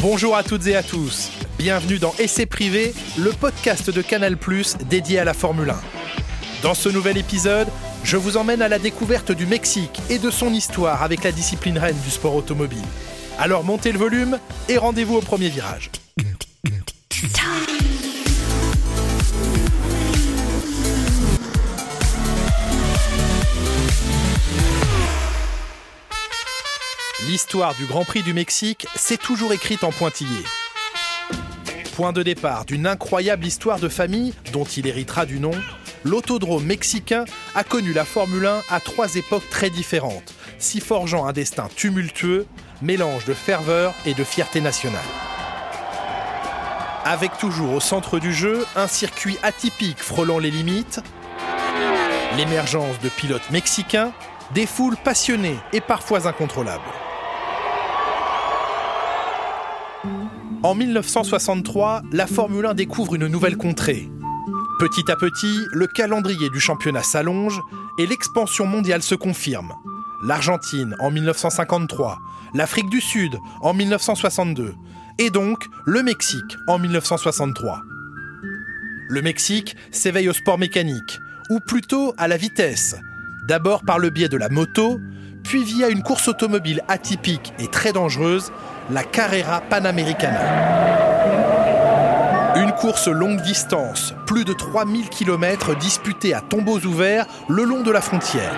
Bonjour à toutes et à tous. Bienvenue dans Essai privé, le podcast de Canal+ dédié à la Formule 1. Dans ce nouvel épisode, je vous emmène à la découverte du Mexique et de son histoire avec la discipline reine du sport automobile. Alors montez le volume et rendez-vous au premier virage. L'histoire du Grand Prix du Mexique s'est toujours écrite en pointillé. Point de départ d'une incroyable histoire de famille dont il héritera du nom, l'autodrome mexicain a connu la Formule 1 à trois époques très différentes, s'y forgeant un destin tumultueux, mélange de ferveur et de fierté nationale. Avec toujours au centre du jeu un circuit atypique frôlant les limites, l'émergence de pilotes mexicains, des foules passionnées et parfois incontrôlables. En 1963, la Formule 1 découvre une nouvelle contrée. Petit à petit, le calendrier du championnat s'allonge et l'expansion mondiale se confirme. L'Argentine en 1953, l'Afrique du Sud en 1962 et donc le Mexique en 1963. Le Mexique s'éveille au sport mécanique, ou plutôt à la vitesse, d'abord par le biais de la moto, puis via une course automobile atypique et très dangereuse, la Carrera Panamericana. Une course longue distance, plus de 3000 km disputée à tombeaux ouverts le long de la frontière.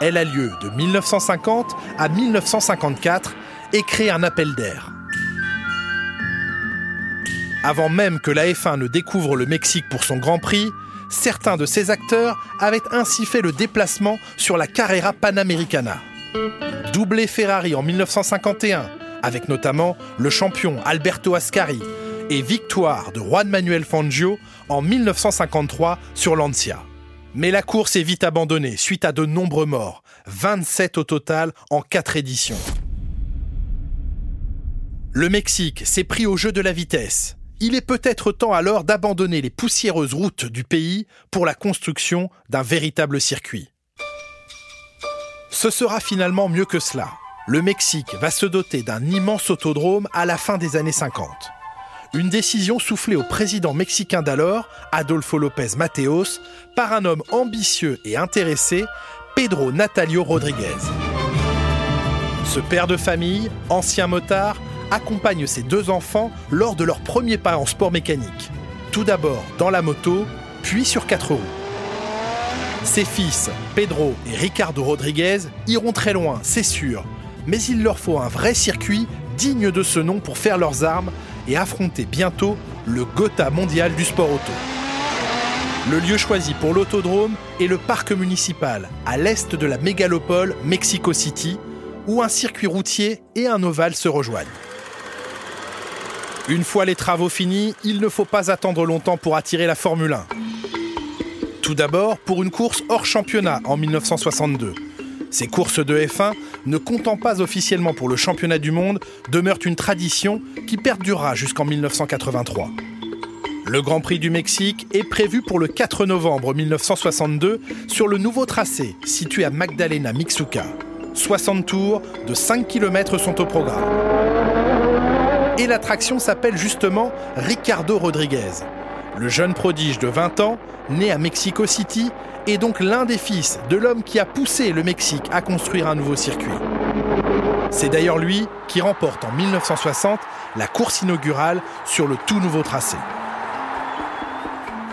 Elle a lieu de 1950 à 1954 et crée un appel d'air. Avant même que la F1 ne découvre le Mexique pour son Grand Prix, certains de ses acteurs avaient ainsi fait le déplacement sur la Carrera Panamericana. Doublé Ferrari en 1951, avec notamment le champion Alberto Ascari, et victoire de Juan Manuel Fangio en 1953 sur Lancia. Mais la course est vite abandonnée suite à de nombreux morts, 27 au total en 4 éditions. Le Mexique s'est pris au jeu de la vitesse. Il est peut-être temps alors d'abandonner les poussiéreuses routes du pays pour la construction d'un véritable circuit. Ce sera finalement mieux que cela. Le Mexique va se doter d'un immense autodrome à la fin des années 50. Une décision soufflée au président mexicain d'alors, Adolfo López Mateos, par un homme ambitieux et intéressé, Pedro Natalio Rodriguez. Ce père de famille, ancien motard, accompagne ses deux enfants lors de leur premier pas en sport mécanique. Tout d'abord dans la moto, puis sur quatre roues. Ses fils, Pedro et Ricardo Rodriguez, iront très loin, c'est sûr, mais il leur faut un vrai circuit digne de ce nom pour faire leurs armes et affronter bientôt le Gotha mondial du sport auto. Le lieu choisi pour l'autodrome est le parc municipal, à l'est de la mégalopole Mexico City, où un circuit routier et un ovale se rejoignent. Une fois les travaux finis, il ne faut pas attendre longtemps pour attirer la Formule 1. Tout d'abord pour une course hors championnat en 1962. Ces courses de F1, ne comptant pas officiellement pour le championnat du monde, demeurent une tradition qui perdurera jusqu'en 1983. Le Grand Prix du Mexique est prévu pour le 4 novembre 1962 sur le nouveau tracé situé à Magdalena Mixuca. 60 tours de 5 km sont au programme. Et l'attraction s'appelle justement Ricardo Rodriguez. Le jeune prodige de 20 ans, né à Mexico City, est donc l'un des fils de l'homme qui a poussé le Mexique à construire un nouveau circuit. C'est d'ailleurs lui qui remporte en 1960 la course inaugurale sur le tout nouveau tracé.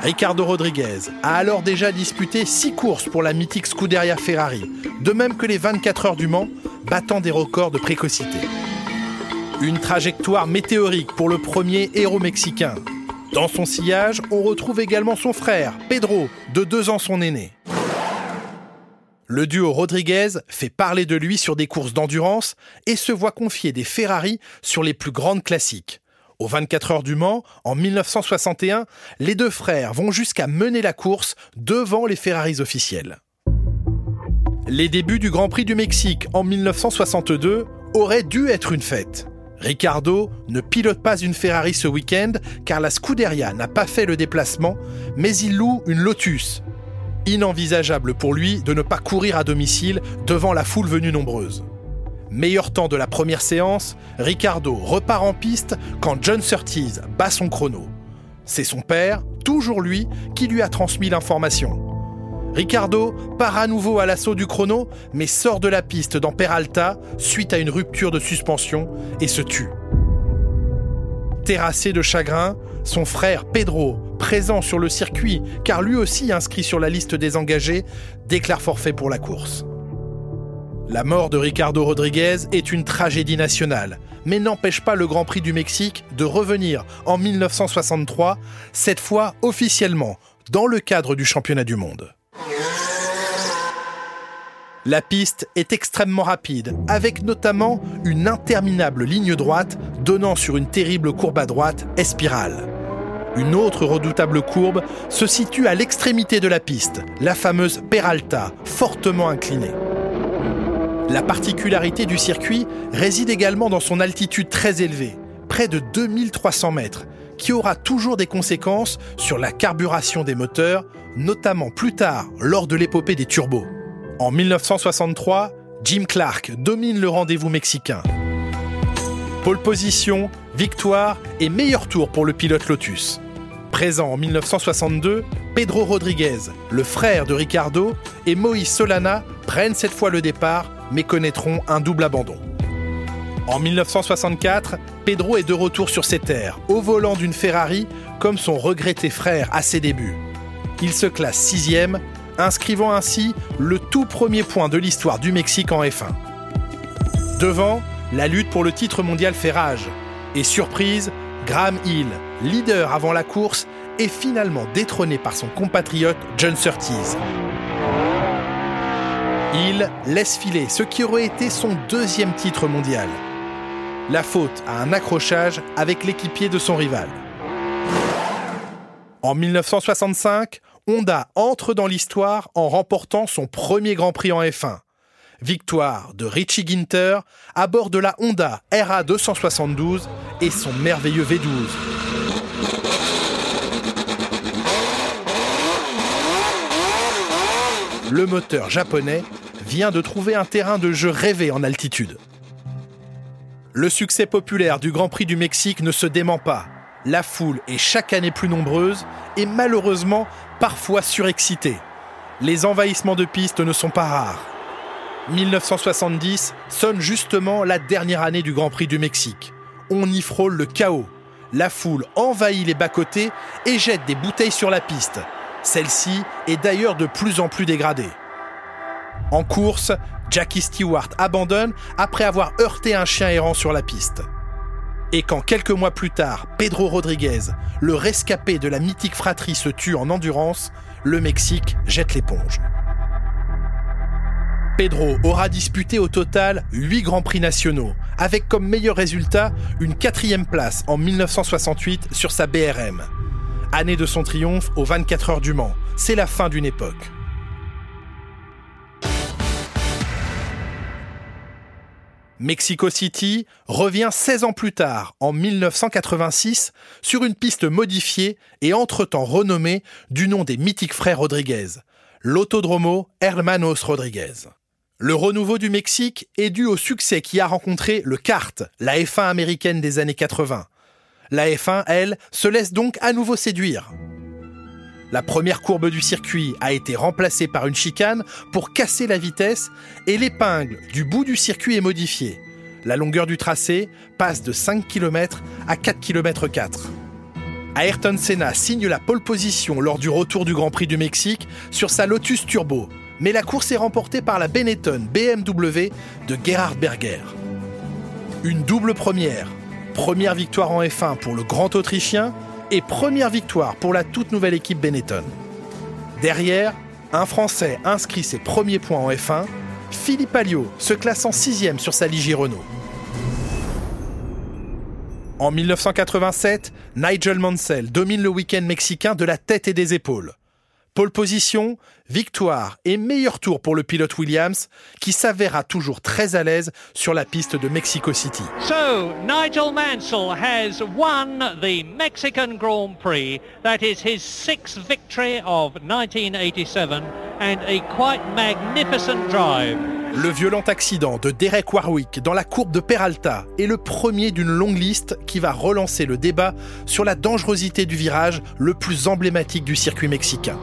Ricardo Rodriguez a alors déjà disputé 6 courses pour la mythique Scuderia Ferrari, de même que les 24 heures du Mans, battant des records de précocité. Une trajectoire météorique pour le premier héros mexicain. Dans son sillage, on retrouve également son frère, Pedro, de deux ans son aîné. Le duo Rodriguez fait parler de lui sur des courses d'endurance et se voit confier des Ferrari sur les plus grandes classiques. Aux 24 heures du Mans, en 1961, les deux frères vont jusqu'à mener la course devant les Ferraris officiels. Les débuts du Grand Prix du Mexique en 1962 auraient dû être une fête. Ricardo ne pilote pas une Ferrari ce week-end car la Scuderia n'a pas fait le déplacement, mais il loue une Lotus. Inenvisageable pour lui de ne pas courir à domicile devant la foule venue nombreuse. Meilleur temps de la première séance, Ricardo repart en piste quand John Surtees bat son chrono. C'est son père, toujours lui, qui lui a transmis l'information. Ricardo part à nouveau à l'assaut du chrono, mais sort de la piste dans Peralta suite à une rupture de suspension et se tue. Terrassé de chagrin, son frère Pedro, présent sur le circuit car lui aussi inscrit sur la liste des engagés, déclare forfait pour la course. La mort de Ricardo Rodriguez est une tragédie nationale, mais n'empêche pas le Grand Prix du Mexique de revenir en 1963, cette fois officiellement, dans le cadre du championnat du monde. La piste est extrêmement rapide, avec notamment une interminable ligne droite donnant sur une terrible courbe à droite, espirale. Une autre redoutable courbe se situe à l'extrémité de la piste, la fameuse Peralta, fortement inclinée. La particularité du circuit réside également dans son altitude très élevée, près de 2300 mètres, qui aura toujours des conséquences sur la carburation des moteurs, notamment plus tard lors de l'épopée des turbos. En 1963, Jim Clark domine le rendez-vous mexicain. Pole position, victoire et meilleur tour pour le pilote Lotus. Présent en 1962, Pedro Rodriguez, le frère de Ricardo, et Moïse Solana prennent cette fois le départ, mais connaîtront un double abandon. En 1964, Pedro est de retour sur ses terres, au volant d'une Ferrari, comme son regretté frère à ses débuts. Il se classe sixième, inscrivant ainsi le tout premier point de l'histoire du Mexique en F1. Devant, la lutte pour le titre mondial fait rage. Et surprise, Graham Hill, leader avant la course, est finalement détrôné par son compatriote John Surtees. Hill laisse filer ce qui aurait été son deuxième titre mondial. La faute à un accrochage avec l'équipier de son rival. En 1965, Honda entre dans l'histoire en remportant son premier Grand Prix en F1. Victoire de Richie Ginter à bord de la Honda RA 272 et son merveilleux V12. Le moteur japonais vient de trouver un terrain de jeu rêvé en altitude. Le succès populaire du Grand Prix du Mexique ne se dément pas. La foule est chaque année plus nombreuse et malheureusement parfois surexcitée. Les envahissements de pistes ne sont pas rares. 1970 sonne justement la dernière année du Grand Prix du Mexique. On y frôle le chaos. La foule envahit les bas-côtés et jette des bouteilles sur la piste. Celle-ci est d'ailleurs de plus en plus dégradée. En course, Jackie Stewart abandonne après avoir heurté un chien errant sur la piste. Et quand quelques mois plus tard, Pedro Rodriguez, le rescapé de la mythique fratrie, se tue en endurance, le Mexique jette l'éponge. Pedro aura disputé au total 8 Grands Prix nationaux, avec comme meilleur résultat une quatrième place en 1968 sur sa BRM. Année de son triomphe aux 24 heures du Mans, c'est la fin d'une époque. Mexico City revient 16 ans plus tard, en 1986, sur une piste modifiée et entre-temps renommée du nom des mythiques frères Rodriguez, l'autodromo Hermanos Rodriguez. Le renouveau du Mexique est dû au succès qui a rencontré le kart, la F1 américaine des années 80. La F1, elle, se laisse donc à nouveau séduire. La première courbe du circuit a été remplacée par une chicane pour casser la vitesse et l'épingle du bout du circuit est modifiée. La longueur du tracé passe de 5 km à 4 km 4. Ayrton Senna signe la pole position lors du retour du Grand Prix du Mexique sur sa Lotus Turbo, mais la course est remportée par la Benetton BMW de Gerhard Berger. Une double première. Première victoire en F1 pour le Grand Autrichien et première victoire pour la toute nouvelle équipe Benetton. Derrière, un Français inscrit ses premiers points en F1, Philippe Alliot se classant sixième sur sa Ligier Renault. En 1987, Nigel Mansell domine le week-end mexicain de la tête et des épaules. Pole position, victoire et meilleur tour pour le pilote Williams qui s'avéra toujours très à l'aise sur la piste de Mexico City. So, Nigel Mansell has won the Mexican Grand Prix. That is his sixth victory of 1987 and a quite magnificent drive. Le violent accident de Derek Warwick dans la courbe de Peralta est le premier d'une longue liste qui va relancer le débat sur la dangerosité du virage le plus emblématique du circuit mexicain.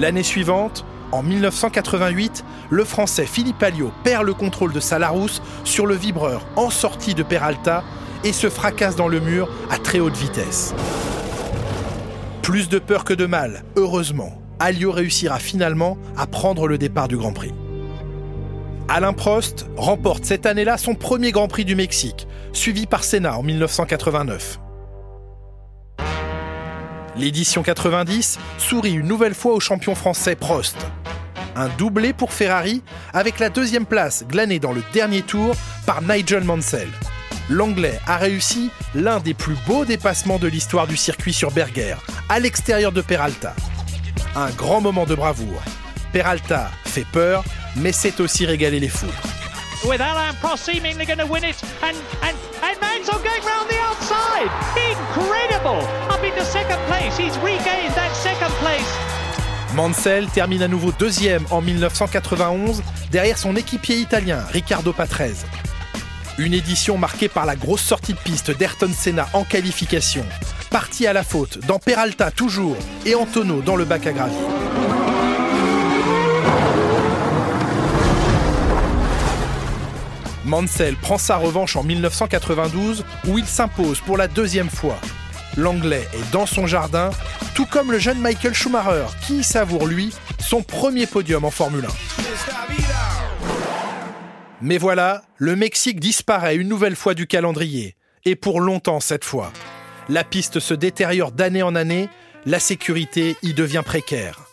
L'année suivante, en 1988, le Français Philippe Alliot perd le contrôle de sa sur le vibreur en sortie de Peralta et se fracasse dans le mur à très haute vitesse. Plus de peur que de mal, heureusement, Alliot réussira finalement à prendre le départ du Grand Prix. Alain Prost remporte cette année-là son premier Grand Prix du Mexique, suivi par Senna en 1989. L'édition 90 sourit une nouvelle fois au champion français Prost. Un doublé pour Ferrari avec la deuxième place glanée dans le dernier tour par Nigel Mansell. L'Anglais a réussi l'un des plus beaux dépassements de l'histoire du circuit sur Berger, à l'extérieur de Peralta. Un grand moment de bravoure. Peralta fait peur, mais c'est aussi régaler les foules. With Alain Prost seemingly going to win it, and and Mansell going the outside. Incredible! Up into second place. He's regained that second place. Mansell termine à nouveau deuxième en 1991 derrière son équipier italien Riccardo Patrese. Une édition marquée par la grosse sortie de piste d'Ayrton Senna en qualification, parti à la faute dans Peralta toujours et Antonio dans le bac à gravier. Mansell prend sa revanche en 1992 où il s'impose pour la deuxième fois. L'Anglais est dans son jardin, tout comme le jeune Michael Schumacher qui savoure lui son premier podium en Formule 1. Mais voilà, le Mexique disparaît une nouvelle fois du calendrier, et pour longtemps cette fois. La piste se détériore d'année en année, la sécurité y devient précaire.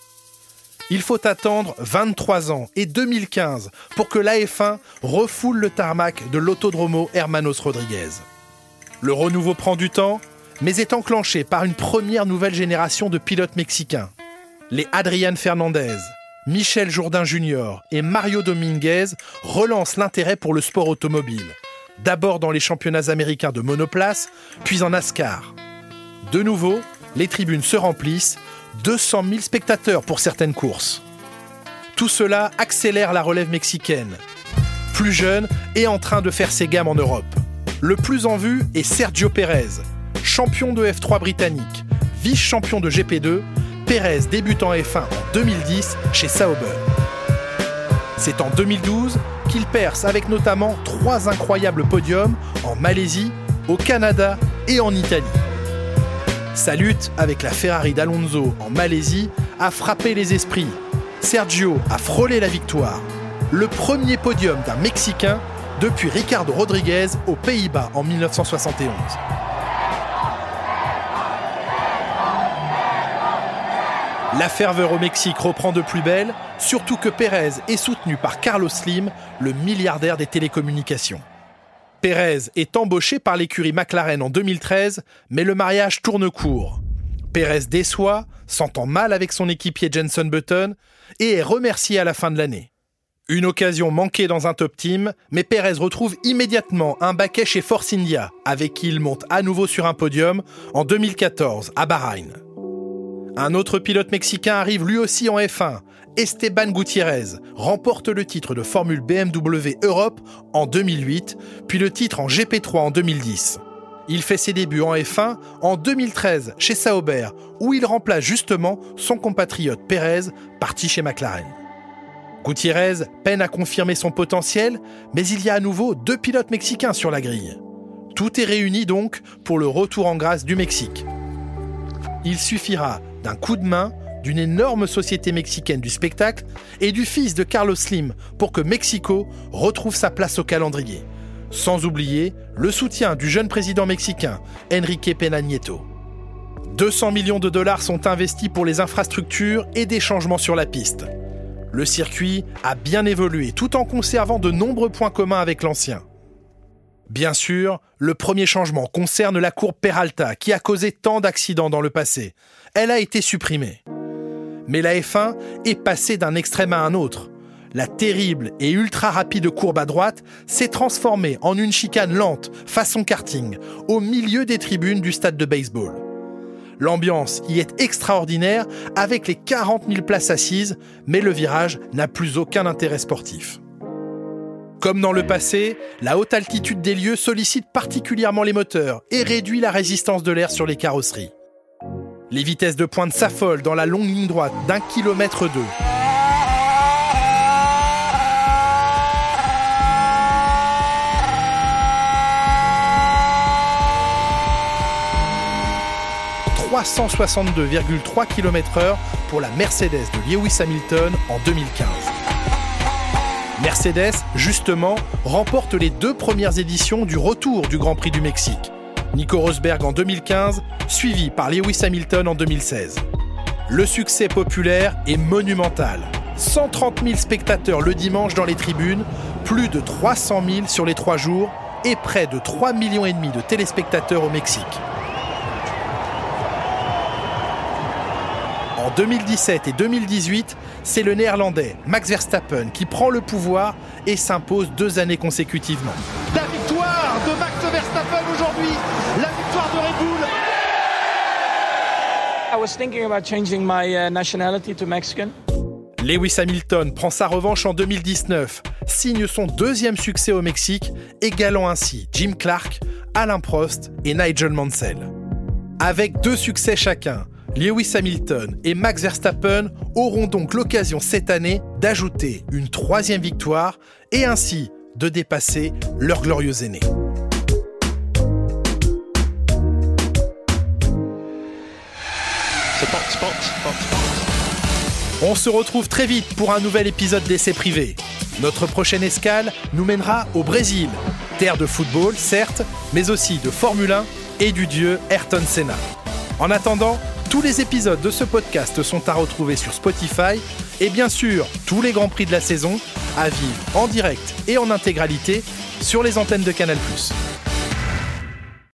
Il faut attendre 23 ans et 2015 pour que l'AF1 refoule le tarmac de l'autodromo Hermanos Rodriguez. Le renouveau prend du temps, mais est enclenché par une première nouvelle génération de pilotes mexicains. Les Adrian Fernandez, Michel Jourdain Jr. et Mario Dominguez relancent l'intérêt pour le sport automobile. D'abord dans les championnats américains de monoplace, puis en NASCAR. De nouveau, les tribunes se remplissent 200 000 spectateurs pour certaines courses. Tout cela accélère la relève mexicaine. Plus jeune et en train de faire ses gammes en Europe. Le plus en vue est Sergio Pérez, champion de F3 britannique, vice-champion de GP2, Pérez débute en F1 en 2010 chez Sauber. C'est en 2012 qu'il perce avec notamment trois incroyables podiums en Malaisie, au Canada et en Italie. Sa lutte avec la Ferrari d'Alonso en Malaisie a frappé les esprits. Sergio a frôlé la victoire. Le premier podium d'un Mexicain depuis Ricardo Rodriguez aux Pays-Bas en 1971. La ferveur au Mexique reprend de plus belle, surtout que Pérez est soutenu par Carlos Slim, le milliardaire des télécommunications. Pérez est embauché par l'écurie McLaren en 2013, mais le mariage tourne court. Pérez déçoit, s'entend mal avec son équipier Jenson Button et est remercié à la fin de l'année. Une occasion manquée dans un top team, mais Pérez retrouve immédiatement un baquet chez Force India, avec qui il monte à nouveau sur un podium en 2014 à Bahreïn. Un autre pilote mexicain arrive lui aussi en F1. Esteban Gutiérrez remporte le titre de Formule BMW Europe en 2008, puis le titre en GP3 en 2010. Il fait ses débuts en F1 en 2013 chez Sauber, où il remplace justement son compatriote Pérez, parti chez McLaren. Gutiérrez peine à confirmer son potentiel, mais il y a à nouveau deux pilotes mexicains sur la grille. Tout est réuni donc pour le retour en grâce du Mexique. Il suffira d'un coup de main d'une énorme société mexicaine du spectacle et du fils de Carlos Slim pour que Mexico retrouve sa place au calendrier. Sans oublier le soutien du jeune président mexicain, Enrique Peña Nieto. 200 millions de dollars sont investis pour les infrastructures et des changements sur la piste. Le circuit a bien évolué tout en conservant de nombreux points communs avec l'ancien. Bien sûr, le premier changement concerne la courbe Peralta qui a causé tant d'accidents dans le passé. Elle a été supprimée. Mais la F1 est passée d'un extrême à un autre. La terrible et ultra rapide courbe à droite s'est transformée en une chicane lente, façon karting, au milieu des tribunes du stade de baseball. L'ambiance y est extraordinaire avec les 40 000 places assises, mais le virage n'a plus aucun intérêt sportif. Comme dans le passé, la haute altitude des lieux sollicite particulièrement les moteurs et réduit la résistance de l'air sur les carrosseries. Les vitesses de pointe s'affolent dans la longue ligne droite d'un kilomètre deux. « 362,3 km/h pour la Mercedes de Lewis Hamilton en 2015. Mercedes, justement, remporte les deux premières éditions du retour du Grand Prix du Mexique. Nico Rosberg en 2015, suivi par Lewis Hamilton en 2016. Le succès populaire est monumental. 130 000 spectateurs le dimanche dans les tribunes, plus de 300 000 sur les trois jours et près de 3 millions de téléspectateurs au Mexique. En 2017 et 2018, c'est le néerlandais Max Verstappen qui prend le pouvoir et s'impose deux années consécutivement. La victoire de Max Verstappen aujourd'hui, victoire de Red Bull. I was thinking about changing my uh, nationality to Mexican. Lewis Hamilton prend sa revanche en 2019, signe son deuxième succès au Mexique, égalant ainsi Jim Clark, Alain Prost et Nigel Mansell. Avec deux succès chacun, Lewis Hamilton et Max Verstappen auront donc l'occasion cette année d'ajouter une troisième victoire et ainsi de dépasser leurs glorieux On se retrouve très vite pour un nouvel épisode d'essai privé. Notre prochaine escale nous mènera au Brésil, terre de football certes, mais aussi de Formule 1 et du dieu Ayrton Senna. En attendant, tous les épisodes de ce podcast sont à retrouver sur Spotify et bien sûr tous les grands prix de la saison à vivre en direct et en intégralité sur les antennes de Canal ⁇